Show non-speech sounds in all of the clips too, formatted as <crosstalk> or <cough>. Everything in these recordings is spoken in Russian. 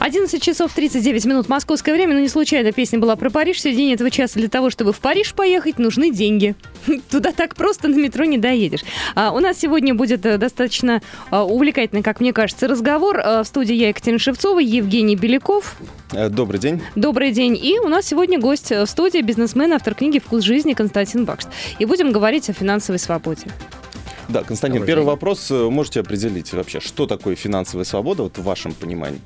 11 часов 39 минут московское время, но не случайно песня была про Париж. В середине этого часа для того, чтобы в Париж поехать, нужны деньги. <laughs> Туда так просто на метро не доедешь. А, у нас сегодня будет э, достаточно а, увлекательный, как мне кажется, разговор. А, в студии я, Екатерина Шевцова, Евгений Беляков. Э, добрый день. Добрый день. И у нас сегодня гость э, в студии, бизнесмен, автор книги «Вкус жизни» Константин Бакш. И будем говорить о финансовой свободе. Да, Константин, Добрый первый день. вопрос. Можете определить вообще, что такое финансовая свобода вот в вашем понимании?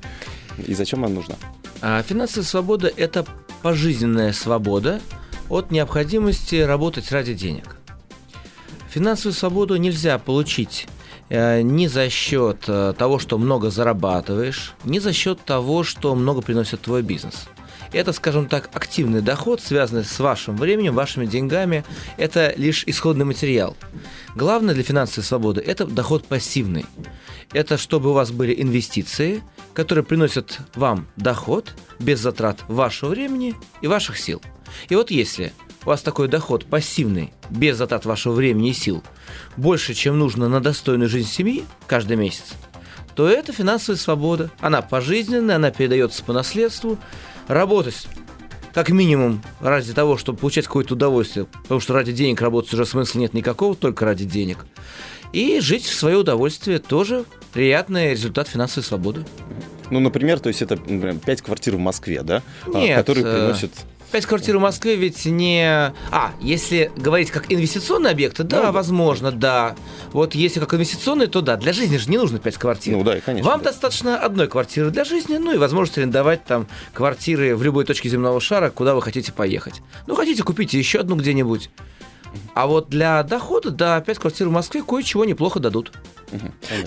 И зачем она нужна? А финансовая свобода – это пожизненная свобода от необходимости работать ради денег. Финансовую свободу нельзя получить э, ни за счет э, того, что много зарабатываешь, ни за счет того, что много приносит твой бизнес. Это, скажем так, активный доход, связанный с вашим временем, вашими деньгами. Это лишь исходный материал. Главное для финансовой свободы – это доход пассивный. Это чтобы у вас были инвестиции – которые приносят вам доход без затрат вашего времени и ваших сил. И вот если у вас такой доход пассивный, без затрат вашего времени и сил, больше, чем нужно на достойную жизнь семьи каждый месяц, то это финансовая свобода. Она пожизненная, она передается по наследству. Работать как минимум ради того, чтобы получать какое-то удовольствие, потому что ради денег работать уже смысла нет никакого, только ради денег. И жить в свое удовольствие тоже приятный результат финансовой свободы. Ну, например, то есть это например, 5 квартир в Москве, да? А, Нет, которые э, приносят... 5 квартир в Москве ведь не... А, если говорить как инвестиционные объекты, да, да, возможно, да. Вот если как инвестиционные, то да. Для жизни же не нужно 5 квартир. Ну да, конечно. Вам да. достаточно одной квартиры для жизни, ну и возможность арендовать там квартиры в любой точке земного шара, куда вы хотите поехать. Ну, хотите, купите еще одну где-нибудь. А вот для дохода, да, 5 квартир в Москве кое-чего неплохо дадут.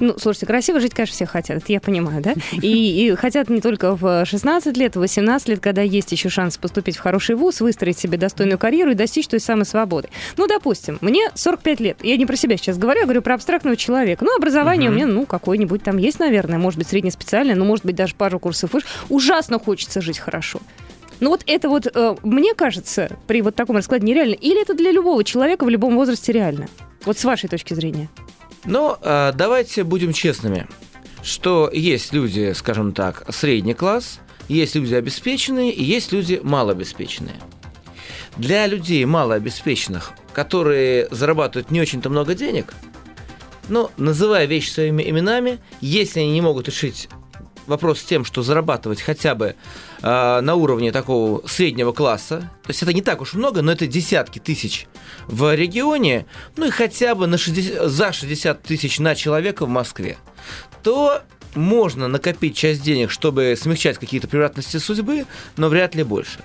Ну, слушайте, красиво жить, конечно, все хотят, это я понимаю, да? И, и хотят не только в 16 лет, в 18 лет, когда есть еще шанс поступить в хороший вуз, выстроить себе достойную карьеру и достичь той самой свободы. Ну, допустим, мне 45 лет, я не про себя сейчас говорю, я говорю про абстрактного человека. Ну, образование uh-huh. у меня, ну, какое-нибудь там есть, наверное, может быть, среднеспециальное, но, может быть, даже пару курсов выше. Ужасно хочется жить хорошо. Ну вот это вот, э, мне кажется, при вот таком раскладе нереально. Или это для любого человека в любом возрасте реально? Вот с вашей точки зрения. Ну, э, давайте будем честными, что есть люди, скажем так, средний класс, есть люди обеспеченные и есть люди малообеспеченные. Для людей малообеспеченных, которые зарабатывают не очень-то много денег, ну, называя вещи своими именами, если они не могут решить вопрос с тем, что зарабатывать хотя бы э, на уровне такого среднего класса, то есть это не так уж много, но это десятки тысяч в регионе, ну и хотя бы на 60, за 60 тысяч на человека в Москве, то можно накопить часть денег, чтобы смягчать какие-то превратности судьбы, но вряд ли больше.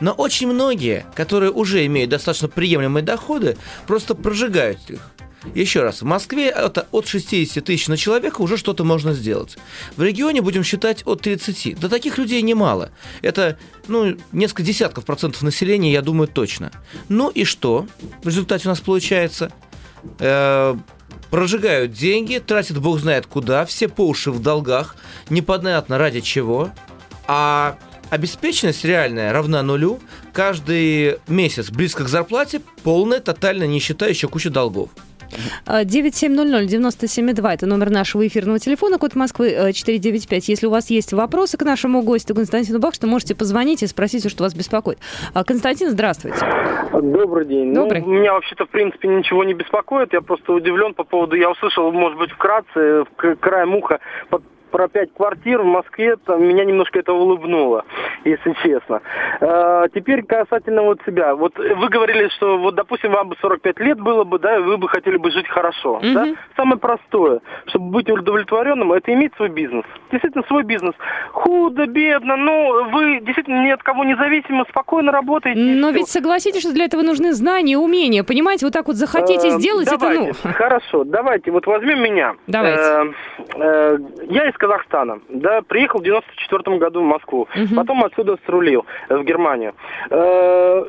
Но очень многие, которые уже имеют достаточно приемлемые доходы, просто прожигают их. Еще раз, в Москве это от 60 тысяч на человека уже что-то можно сделать. В регионе будем считать от 30. Да таких людей немало. Это ну, несколько десятков процентов населения, я думаю, точно. Ну и что в результате у нас получается? Э, прожигают деньги, тратят бог знает куда, все по уши в долгах, непонятно ради чего. А обеспеченность реальная равна нулю, каждый месяц близко к зарплате полная тотальная нищета, еще куча долгов. 9700-97,2 это номер нашего эфирного телефона, код Москвы 495. Э, Если у вас есть вопросы к нашему гостю Константину Бахшту, можете позвонить и спросить все, что вас беспокоит. А, Константин, здравствуйте. Добрый день. Ну, Добрый. Ну, меня вообще-то, в принципе, ничего не беспокоит. Я просто удивлен по поводу... Я услышал, может быть, вкратце, в краем уха, про пять квартир в Москве, там, меня немножко это улыбнуло, если честно. Э, теперь касательно вот себя. Вот вы говорили, что вот, допустим, вам бы 45 лет было бы, да, и вы бы хотели бы жить хорошо. Mm-hmm. Да? Самое простое, чтобы быть удовлетворенным, это иметь свой бизнес. Действительно, свой бизнес. Худо, бедно, но вы действительно ни от кого не зависимы, спокойно работаете. Но ведь согласитесь, что для этого нужны знания, умения. Понимаете, вот так вот захотите э, сделать, давайте, это ну... Хорошо, давайте, вот возьмем меня. Давайте. Э, э, я из Казахстана, да, приехал в 94 году в Москву. Угу. Потом отсюда срулил в Германию. Э,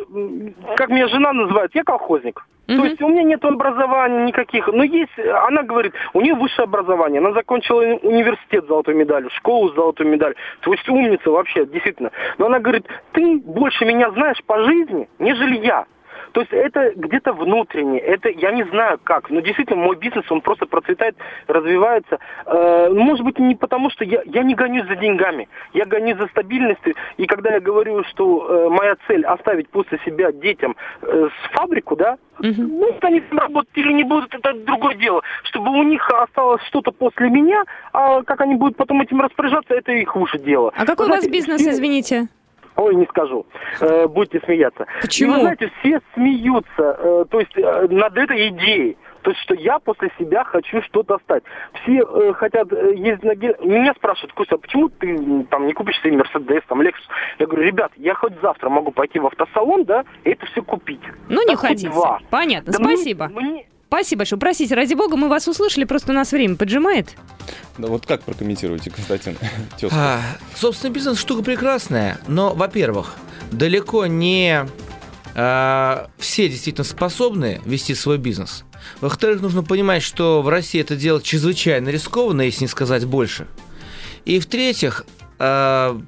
как меня жена называет, я колхозник. То есть у меня нет образования никаких. Но есть, она говорит, у нее высшее образование. Она закончила университет с золотой медалью, школу с золотой медалью. То есть умница вообще, действительно. Но она говорит, ты больше меня знаешь по жизни, нежели я. То есть это где-то внутренне, это я не знаю как, но действительно мой бизнес, он просто процветает, развивается. Э, может быть, не потому, что я, я не гонюсь за деньгами, я гонюсь за стабильностью, и когда я говорю, что э, моя цель оставить после себя детям э, с фабрику, да, Угу. Ну, они работать или не будут, это другое дело. Чтобы у них осталось что-то после меня, а как они будут потом этим распоряжаться, это их уже дело. А какой Знаете, у вас бизнес, извините? Ой, не скажу. Э, будете смеяться. Почему? И вы знаете, все смеются, э, то есть э, над этой идеей. То есть, что я после себя хочу что-то стать. Все э, хотят э, ездить на гель. Меня спрашивают, Костя, а почему ты там не купишь себе Мерседес, там, Лексус? Я говорю, ребят, я хоть завтра могу пойти в автосалон, да, и это все купить. Ну, не хотите. Два. Понятно, да спасибо. Мне, мне... Спасибо большое. Простите, ради бога, мы вас услышали, просто у нас время поджимает. Да вот как прокомментируете, Константин? <laughs> А, собственно, бизнес штука прекрасная, но, во-первых, далеко не а, все действительно способны вести свой бизнес. Во-вторых, нужно понимать, что в России это делать чрезвычайно рискованно, если не сказать больше. И в-третьих, а,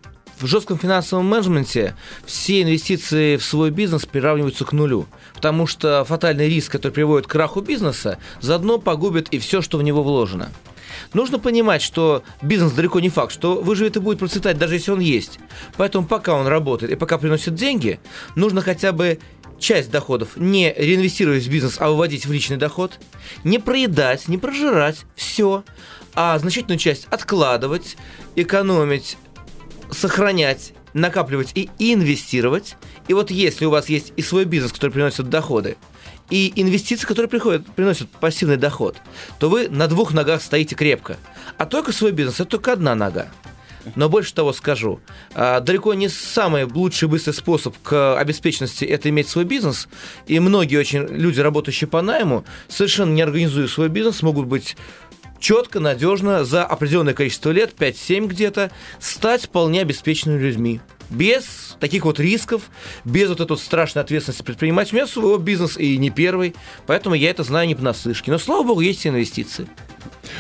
в жестком финансовом менеджменте все инвестиции в свой бизнес приравниваются к нулю, потому что фатальный риск, который приводит к краху бизнеса, заодно погубит и все, что в него вложено. Нужно понимать, что бизнес далеко не факт, что выживет и будет процветать, даже если он есть. Поэтому пока он работает и пока приносит деньги, нужно хотя бы часть доходов не реинвестировать в бизнес, а выводить в личный доход, не проедать, не прожирать, все, а значительную часть откладывать, экономить, сохранять, накапливать и инвестировать. И вот если у вас есть и свой бизнес, который приносит доходы, и инвестиции, которые приходят, приносят пассивный доход, то вы на двух ногах стоите крепко. А только свой бизнес – это только одна нога. Но больше того скажу, а, далеко не самый лучший быстрый способ к обеспеченности это иметь свой бизнес. И многие очень люди, работающие по найму, совершенно не организуя свой бизнес, могут быть четко, надежно за определенное количество лет, 5-7 где-то, стать вполне обеспеченными людьми. Без таких вот рисков, без вот этой вот страшной ответственности предпринимать. У меня свой бизнес и не первый, поэтому я это знаю не понаслышке. Но, слава богу, есть инвестиции.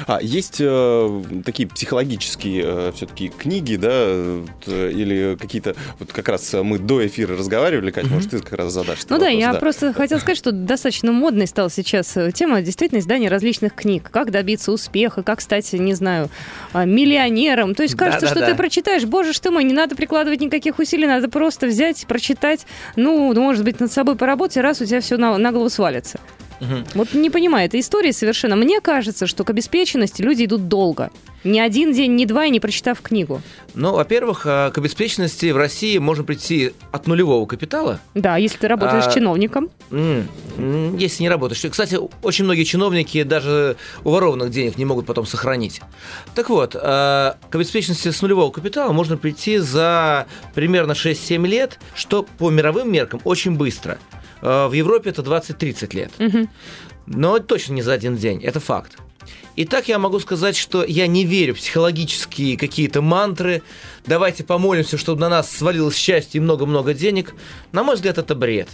А, есть э, такие психологические э, все-таки книги, да, э, или какие-то, вот как раз мы до эфира разговаривали, Катя, mm-hmm. может, ты как раз задашь Ну да, я да. просто хотела сказать, что достаточно модной стала сейчас э, тема действительно издания различных книг. Как добиться успеха, как стать, не знаю, а, миллионером. То есть кажется, да, да, что ты прочитаешь, боже ж ты мой, не надо прикладывать никаких усилий, надо просто взять, прочитать, ну, может быть, над собой поработать, и раз у тебя все на, на голову свалится. Угу. Вот не понимаю этой истории совершенно. Мне кажется, что к обеспеченности люди идут долго. Ни один день, ни два, не прочитав книгу. Ну, во-первых, а, к обеспеченности в России можно прийти от нулевого капитала. Да, если ты работаешь а, чиновником. Если не работаешь. Кстати, очень многие чиновники даже уворованных денег не могут потом сохранить. Так вот, а, к обеспеченности с нулевого капитала можно прийти за примерно 6-7 лет, что по мировым меркам очень быстро. А, в Европе это 20-30 лет. Угу. Но точно не за один день, это факт. Итак, я могу сказать, что я не верю в психологические какие-то мантры. Давайте помолимся, чтобы на нас свалилось счастье и много-много денег. На мой взгляд, это бред.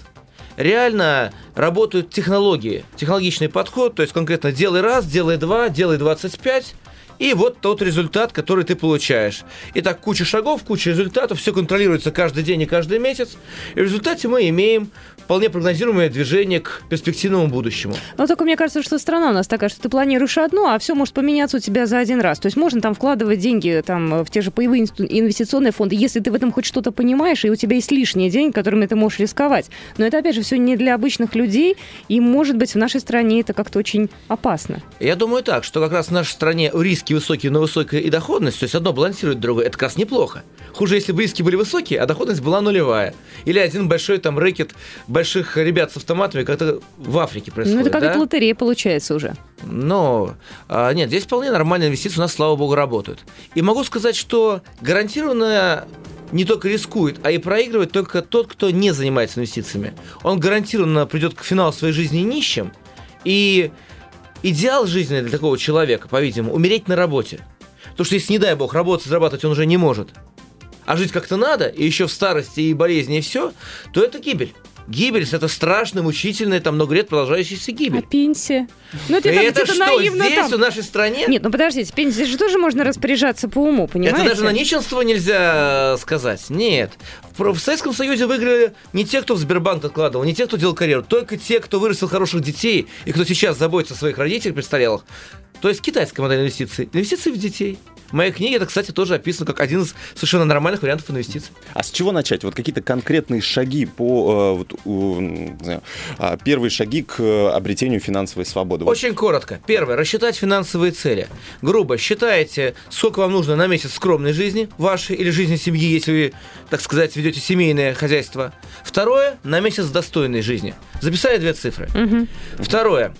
Реально работают технологии, технологичный подход, то есть конкретно делай раз, делай два, делай 25, и вот тот результат, который ты получаешь. Итак, куча шагов, куча результатов, все контролируется каждый день и каждый месяц. И в результате мы имеем вполне прогнозируемое движение к перспективному будущему. Но только мне кажется, что страна у нас такая, что ты планируешь одно, а все может поменяться у тебя за один раз. То есть можно там вкладывать деньги там, в те же паевые инвестиционные фонды, если ты в этом хоть что-то понимаешь, и у тебя есть лишние деньги, которыми ты можешь рисковать. Но это, опять же, все не для обычных людей, и, может быть, в нашей стране это как-то очень опасно. Я думаю так, что как раз в нашей стране риски высокие, но высокая и доходность, то есть одно балансирует другое, это как раз неплохо. Хуже, если бы риски были высокие, а доходность была нулевая. Или один большой там рэкет больших ребят с автоматами, как то в Африке происходит. Ну, это как да? лотерея получается уже. Но а, нет, здесь вполне нормальные инвестиции у нас, слава богу, работают. И могу сказать, что гарантированно не только рискует, а и проигрывает только тот, кто не занимается инвестициями. Он гарантированно придет к финалу своей жизни нищим, и идеал жизни для такого человека, по-видимому, умереть на работе. Потому что если, не дай бог, работать, зарабатывать он уже не может, а жить как-то надо, и еще в старости и болезни, и все, то это гибель. Гибель – это страшная, мучительная, там много лет продолжающаяся А гибель. пенсия? Ну, это, это что, наивно здесь, там. в нашей стране? Нет, ну подождите, пенсия же тоже можно распоряжаться по уму, понимаете? Это даже на нищенство нельзя э, сказать. Нет. В, в Советском Союзе выиграли не те, кто в Сбербанк откладывал, не те, кто делал карьеру, только те, кто вырастил хороших детей и кто сейчас заботится о своих родителях престарелых. То есть китайская модель инвестиций. Инвестиции в детей. В моей книге это, кстати, тоже описано как один из совершенно нормальных вариантов инвестиций. А с чего начать? Вот какие-то конкретные шаги по... э, вот, знаю, а, первые шаги к э, обретению финансовой свободы. Очень коротко. Первое. Рассчитать финансовые цели. Грубо считаете, сколько вам нужно на месяц скромной жизни вашей или жизни семьи, если вы, так сказать, ведете семейное хозяйство. Второе. На месяц достойной жизни. Записали две цифры. Мгм. Второе.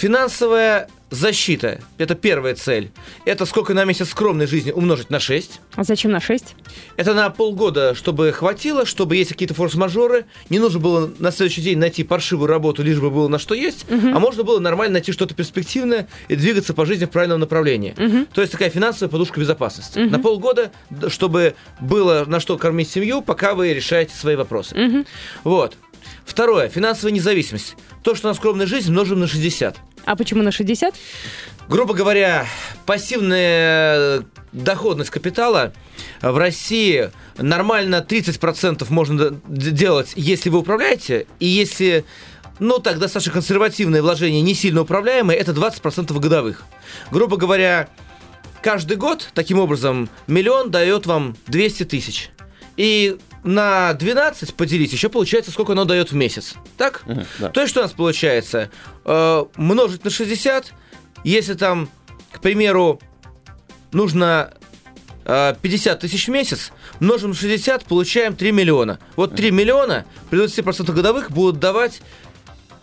Финансовая защита. Это первая цель. Это сколько на месяц скромной жизни умножить на 6. А зачем на 6? Это на полгода, чтобы хватило, чтобы есть какие-то форс-мажоры. Не нужно было на следующий день найти паршивую работу, лишь бы было на что есть. А можно было нормально найти что-то перспективное и двигаться по жизни в правильном направлении. То есть такая финансовая подушка безопасности. На полгода, чтобы было на что кормить семью, пока вы решаете свои вопросы. Вот. Второе. Финансовая независимость. То, что на скромной жизнь, множим на 60. А почему на 60? Грубо говоря, пассивная доходность капитала в России нормально 30% можно делать, если вы управляете, и если, ну так, достаточно консервативные вложения, не сильно управляемые, это 20% годовых. Грубо говоря, каждый год, таким образом, миллион дает вам 200 тысяч. И на 12 поделить, еще получается, сколько оно дает в месяц. Так? Мгм, да. То есть, что у нас получается? Э, множить на 60, если там, к примеру, нужно э, 50 тысяч в месяц, множим на 60, получаем 3 миллиона. Вот 3 миллиона при 20% годовых будут давать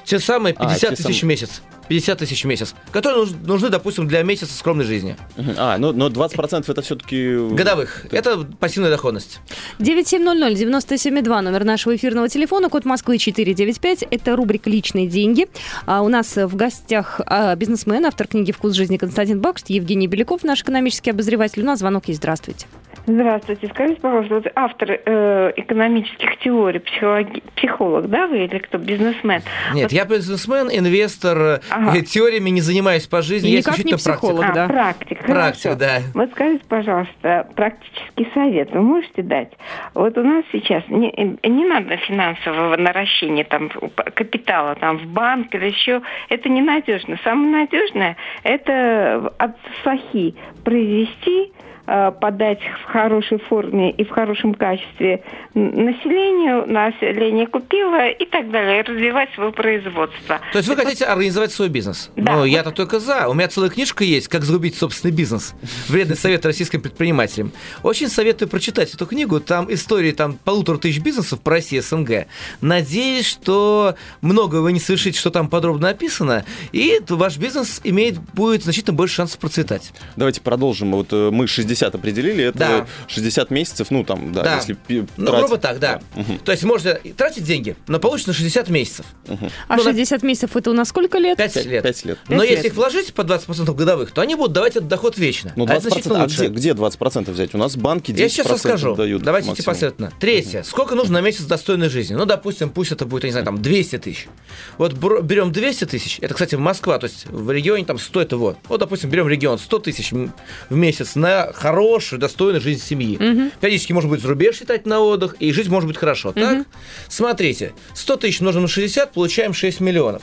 те самые А, 50 те тысяч в самые. месяц. 50 тысяч в месяц, которые нуж- нужны, допустим, для месяца скромной жизни. А, ну, но 20% это все-таки... Годовых. Это пассивная доходность. 9700-97-2, номер нашего эфирного телефона, код Москвы 495. Это рубрика «Личные деньги». А у нас в гостях а, бизнесмен, автор книги «Вкус жизни» Константин Бакшт, Евгений Беляков, наш экономический обозреватель. У нас звонок есть. Здравствуйте. Здравствуйте. Скажите, пожалуйста, вот автор э, экономических теорий, психологи- психолог, да, вы или кто, бизнесмен? Нет, я бизнесмен, инвестор, Ага. э, теориями не занимаюсь по жизни, И я никак не исключительно практик. психолог. а, да. практик. Практик, хорошо. да. Вот скажите, пожалуйста, практический совет вы можете дать? Вот у нас сейчас не, не надо финансового наращения там капитала там в банк или еще. Это ненадежно. Самое надежное – это от сахи произвести подать в хорошей форме и в хорошем качестве населению, население купило и так далее, развивать свое производство. То есть вы хотите организовать свой бизнес? Да. Ну, я-то только за. У меня целая книжка есть «Как загубить собственный бизнес». Вредный совет российским предпринимателям. Очень советую прочитать эту книгу. Там истории там, полутора тысяч бизнесов по России СНГ. Надеюсь, что многое вы не совершите, что там подробно описано, и ваш бизнес имеет, будет значительно больше шансов процветать. Давайте продолжим. Вот э, мы 60 определили, это Да. 60 месяцев, ну там, да, Да. если Ну, тратить- грубо так, да. Мгм. То есть можно тратить деньги, но получится на 60 месяцев. А Ну, на- 60 месяцев это у нас сколько лет? 5 Пять- лет. пять лет. Но Пять если лет. их вложить по 20% годовых, то они будут давать этот доход вечно. Ну, А это 20%, значительно а лучше. где, где 20% взять? У нас банки 10% Я сейчас расскажу. дают Давайте идти максимум. последовательно. Третье. Сколько нужно на месяц достойной жизни? Ну, допустим, пусть это будет, я не знаю, там 200 тысяч. Вот берем 200 тысяч. Это, кстати, Москва, то есть в регионе там 100 это вот. Вот, допустим, берем регион 100 тысяч в месяц на хорошую, достойную жизнь семьи. Периодически, может быть, за рубеж летать на отдых, и жить может быть хорошо. Так? Смотрите, 100 тысяч умножим на 60, получаем 6 миллионов.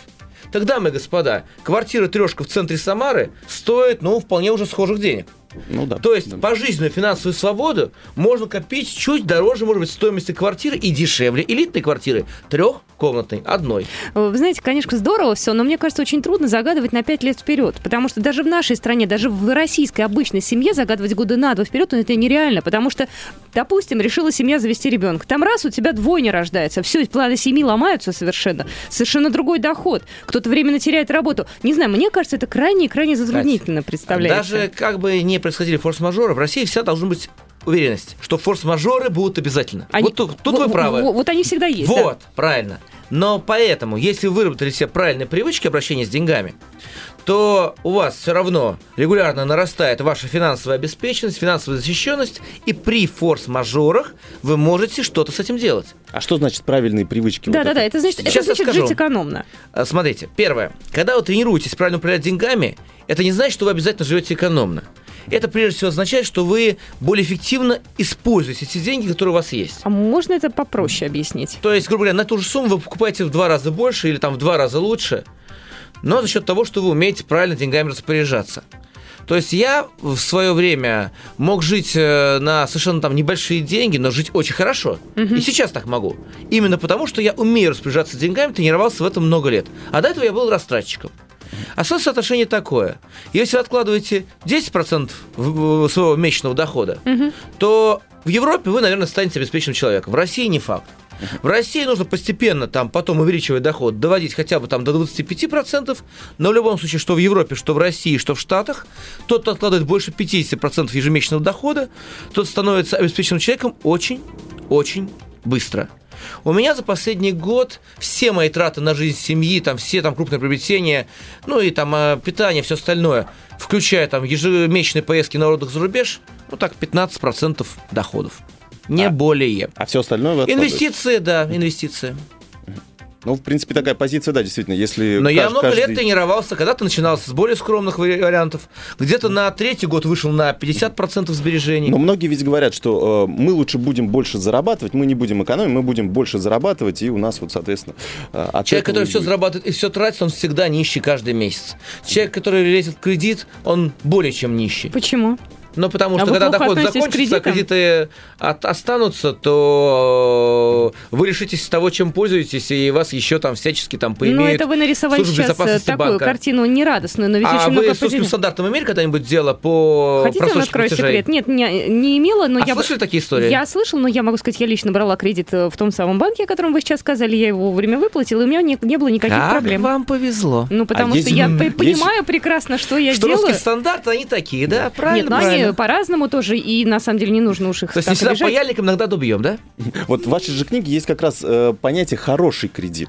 Тогда, мои господа, квартира трешка в центре Самары стоит, ну, вполне уже схожих денег. Ну да. То есть да. пожизненную финансовую свободу можно копить чуть дороже, может быть, стоимости квартиры и дешевле элитной квартиры трехкомнатной, одной. Вы знаете, конечно, здорово все, но мне кажется, очень трудно загадывать на 5 лет вперед, потому что даже в нашей стране, даже в российской обычной семье загадывать года на два вперед, ну, это нереально, потому что, допустим, решила семья завести ребенка. Там раз у тебя двойня рождается, все, планы семьи ломаются совершенно, совершенно другой доход, кто-то временно теряет работу. Не знаю, мне кажется, это крайне-крайне затруднительно представляется. Даже как бы не происходили форс-мажоры, в России вся должна быть уверенность, что форс-мажоры будут обязательно. Они- вот тут, тут во- вы правы. во- Вот они всегда есть. да. Вот, правильно. Но поэтому, если вы выработали все правильные привычки обращения с деньгами, то у вас все равно регулярно нарастает ваша финансовая обеспеченность, финансовая защищенность, и при форс-мажорах вы можете что-то с этим делать. А что значит правильные привычки? Да, Вот да, это? да. Это значит, это Сейчас я значит скажу. жить экономно. А, Смотрите, первое. Когда вы тренируетесь правильно управлять деньгами, это не значит, что вы обязательно живете экономно. Это прежде всего означает, что вы более эффективно используете те деньги, которые у вас есть. А можно это попроще объяснить? То есть, грубо говоря, на ту же сумму вы покупаете в два раза больше или там в два раза лучше, но за счет того, что вы умеете правильно деньгами распоряжаться. То есть я в свое время мог жить э, на совершенно там небольшие деньги, но жить очень хорошо. И сейчас так могу. Именно потому, что я умею распоряжаться деньгами, тренировался в этом много лет. А до этого я был растратчиком. А соотношение такое. Если вы откладываете 10% в- в- своего месячного дохода, то в Европе вы, наверное, станете обеспеченным человеком. В России не факт. В России нужно постепенно там потом увеличивать доход, доводить хотя бы там до 25%, но в любом случае, что в Европе, что в России, что в Штатах, тот, кто откладывает больше 50% ежемесячного дохода, тот становится обеспеченным человеком очень-очень быстро. У меня за последний год все мои траты на жизнь семьи, там все там крупные приобретения, ну и там э, питание, все остальное, включая там ежемесячные поездки на отдых за рубеж, ну так 15% доходов. Не А- более. А все остальное вы откладываете? Инвестиции, да, инвестиции. Ну, в принципе, такая позиция, да, действительно, если... Но я кажд- много лет каждый- тренировался, когда-то начинался с более скромных вари- вариантов, где-то на третий год вышел на 50% сбережений. Но многие ведь говорят, что э, мы лучше будем больше зарабатывать, мы не будем экономить, мы будем больше зарабатывать, и у нас вот, соответственно, э, от Человек, который все будет. зарабатывает и все тратит, он всегда нищий каждый месяц. Человек, который лезет в кредит, он более чем нищий. Почему? Ну, потому А что когда доход закончится, а кредиты от- останутся, то вы лишитесь того, чем пользуетесь, и вас еще там всячески там Ну, поимеют. это вы нарисовали сейчас э, такую банка. картину нерадостную, но ведь а очень вы много с определен- стандартом имели когда-нибудь дело по Хотите, я вам открою платежей? секрет? Нет, не, не имела, но а я... слышали такие истории? Я слышал, но я могу сказать, я лично брала кредит э, в том самом банке, о котором вы сейчас сказали, я его вовремя выплатила, и у меня не, не было никаких как проблем. вам повезло. Ну, потому А что есть- я есть- понимаю прекрасно, что я что делаю. русские стандарты, они такие, да? Правильно, Нет, но они по-разному тоже, и на самом деле не нужно уж их То есть не всегда обижать. паяльником, иногда добьем, да? Вот в вашей же книге есть как раз э, понятие «хороший кредит».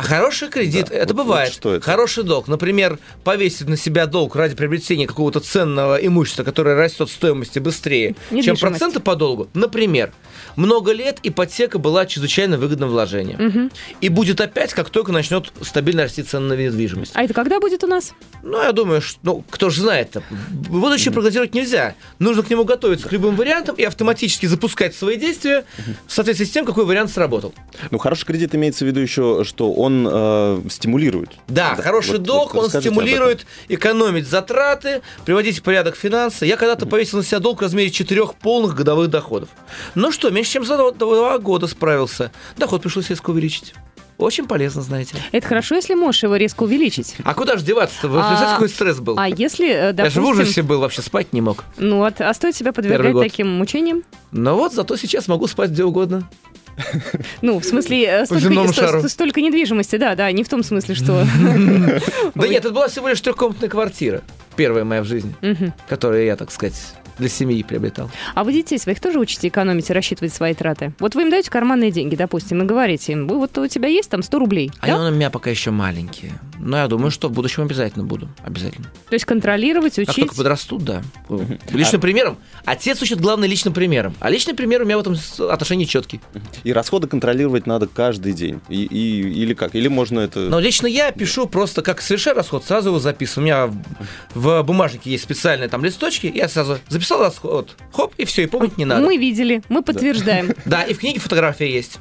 А хороший кредит, Да, это вот- бывает. вот что это? Хороший долг. Например, повесить на себя долг ради приобретения какого-то ценного имущества, которое растет в стоимости быстрее, чем проценты по долгу. Например, много лет ипотека была чрезвычайно выгодным вложением. Мгм. И будет опять, как только начнет стабильно расти цена на недвижимость. А это когда будет у нас? Ну, я думаю, что, ну, кто же знает, будущее прогнозировать нельзя. Нужно к нему готовиться к любым вариантам и автоматически запускать свои действия в соответствии с тем, какой вариант сработал. Ну, хороший кредит имеется в виду еще, что он э, стимулирует. Да, хороший вот- долг, вот он стимулирует экономить затраты, приводить в порядок финансы. Я когда-то повесил на себя долг в размере четырех полных годовых доходов. Ну что, меньше чем за два, года справился. Доход пришлось резко увеличить. Очень полезно, знаете. Это хорошо, если можешь его резко увеличить. А куда же деваться-то? Вы А- какой стресс был? А если, э, Я же в допустим... ужасе был, вообще спать не мог. Ну вот, а стоит себя подвергать таким мучениям? Но вот зато сейчас могу спать где угодно. <laughs> Ну, в смысле, э, столько, шару. недвижимости, да, да, не в том смысле, что... <laughs> Да нет, это была всего лишь трехкомнатная квартира. Первая моя в жизни, которую я, так сказать, для семьи приобретал. А вы детей своих тоже учите экономить и рассчитывать свои траты? Вот вы им даете карманные деньги, допустим, и говорите им, «Вы- вот у тебя есть там 100 рублей, Они да? у меня пока еще маленькие. Но я думаю, что в будущем обязательно буду. Обязательно. То есть контролировать, Как учить. только подрастут, да. Личным примером. Отец учит главное личным примером. А личный пример у меня в этом отношении четкий. И расходы контролировать надо каждый день. И, и- или как? Или можно это... Но лично я пишу просто как совершаю расход, сразу его записываю. У меня в, в бумажнике есть специальные там листочки. Я сразу записал расход. Хоп, и все, и помнить не надо. Мы видели, мы подтверждаем. <laughs> Да, и в книге фотография есть.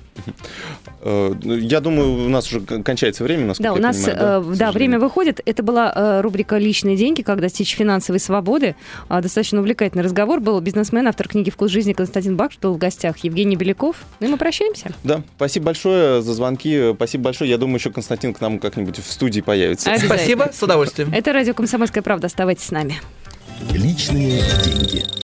Э, ну, я думаю, у нас уже кон- кончается время, насколько Да, у я нас понимаю, э, да, время выходит. Это была э, рубрика «Личные деньги», как достичь финансовой свободы. А, Достаточно увлекательный разговор был. Бизнесмен, автор книги «Вкус жизни» Константин Бакш был в гостях. Евгений Беляков. Ну и мы прощаемся. Да, спасибо большое за звонки. Спасибо большое. Я думаю, еще Константин к нам как-нибудь в студии появится. Спасибо, с удовольствием. Это радио «Комсомольская правда». Оставайтесь с нами. Личные деньги.